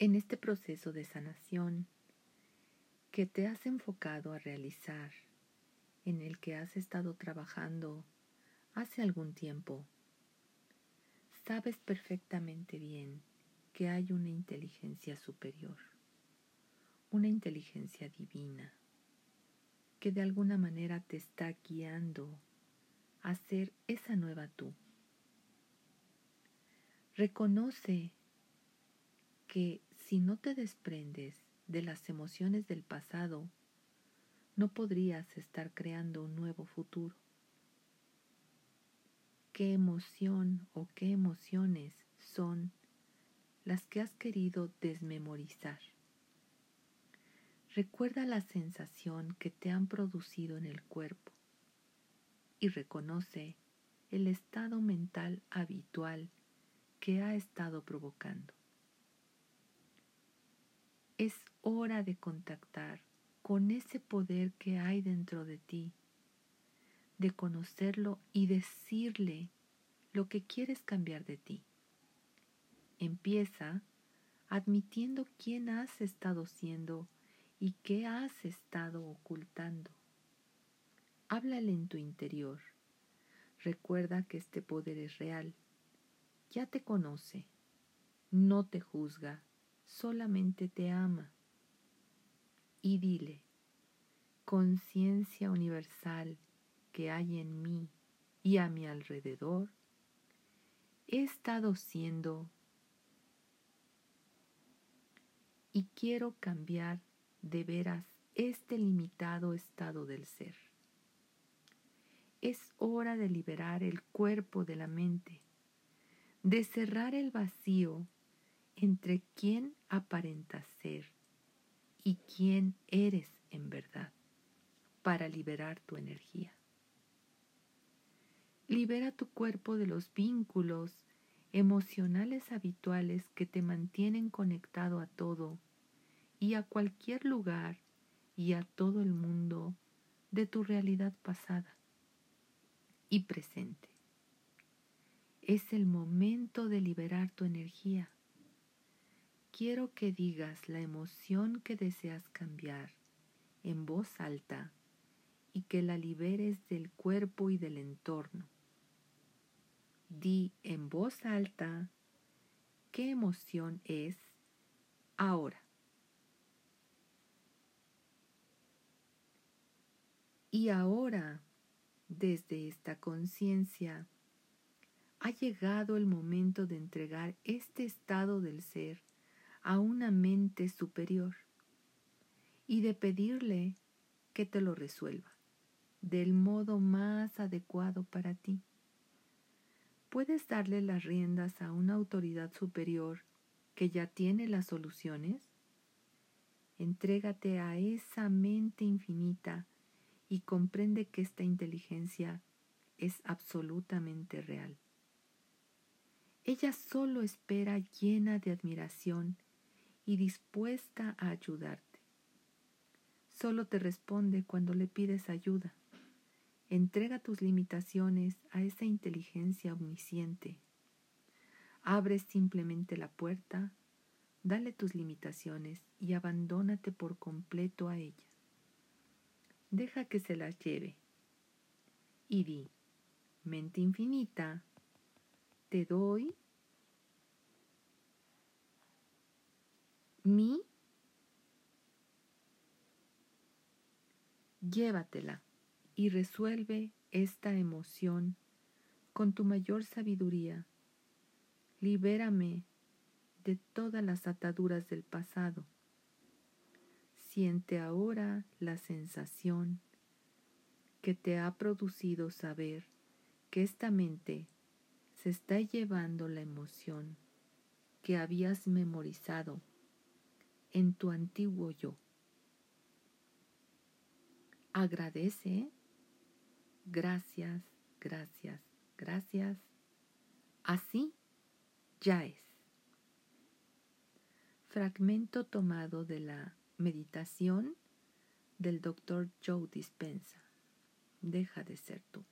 En este proceso de sanación que te has enfocado a realizar, en el que has estado trabajando hace algún tiempo, sabes perfectamente bien que hay una inteligencia superior, una inteligencia divina, que de alguna manera te está guiando a ser esa nueva tú. Reconoce que si no te desprendes de las emociones del pasado, no podrías estar creando un nuevo futuro. ¿Qué emoción o qué emociones son las que has querido desmemorizar. Recuerda la sensación que te han producido en el cuerpo y reconoce el estado mental habitual que ha estado provocando. Es hora de contactar con ese poder que hay dentro de ti, de conocerlo y decirle lo que quieres cambiar de ti. Empieza admitiendo quién has estado siendo y qué has estado ocultando. Háblale en tu interior. Recuerda que este poder es real. Ya te conoce. No te juzga. Solamente te ama. Y dile, conciencia universal que hay en mí y a mi alrededor, he estado siendo y quiero cambiar de veras este limitado estado del ser. Es hora de liberar el cuerpo de la mente, de cerrar el vacío entre quién aparentas ser y quién eres en verdad para liberar tu energía. Libera tu cuerpo de los vínculos emocionales habituales que te mantienen conectado a todo y a cualquier lugar y a todo el mundo de tu realidad pasada y presente. Es el momento de liberar tu energía. Quiero que digas la emoción que deseas cambiar en voz alta y que la liberes del cuerpo y del entorno. Di en voz alta qué emoción es ahora. Y ahora, desde esta conciencia, ha llegado el momento de entregar este estado del ser a una mente superior y de pedirle que te lo resuelva del modo más adecuado para ti. ¿Puedes darle las riendas a una autoridad superior que ya tiene las soluciones? Entrégate a esa mente infinita y comprende que esta inteligencia es absolutamente real. Ella solo espera llena de admiración y dispuesta a ayudarte. Solo te responde cuando le pides ayuda. Entrega tus limitaciones a esa inteligencia omnisciente. Abre simplemente la puerta, dale tus limitaciones y abandónate por completo a ella deja que se las lleve. Y di, mente infinita, te doy mi, llévatela y resuelve esta emoción con tu mayor sabiduría. Libérame de todas las ataduras del pasado Siente ahora la sensación que te ha producido saber que esta mente se está llevando la emoción que habías memorizado en tu antiguo yo. Agradece, gracias, gracias, gracias. Así ya es. Fragmento tomado de la Meditación del Dr. Joe Dispensa. Deja de ser tú.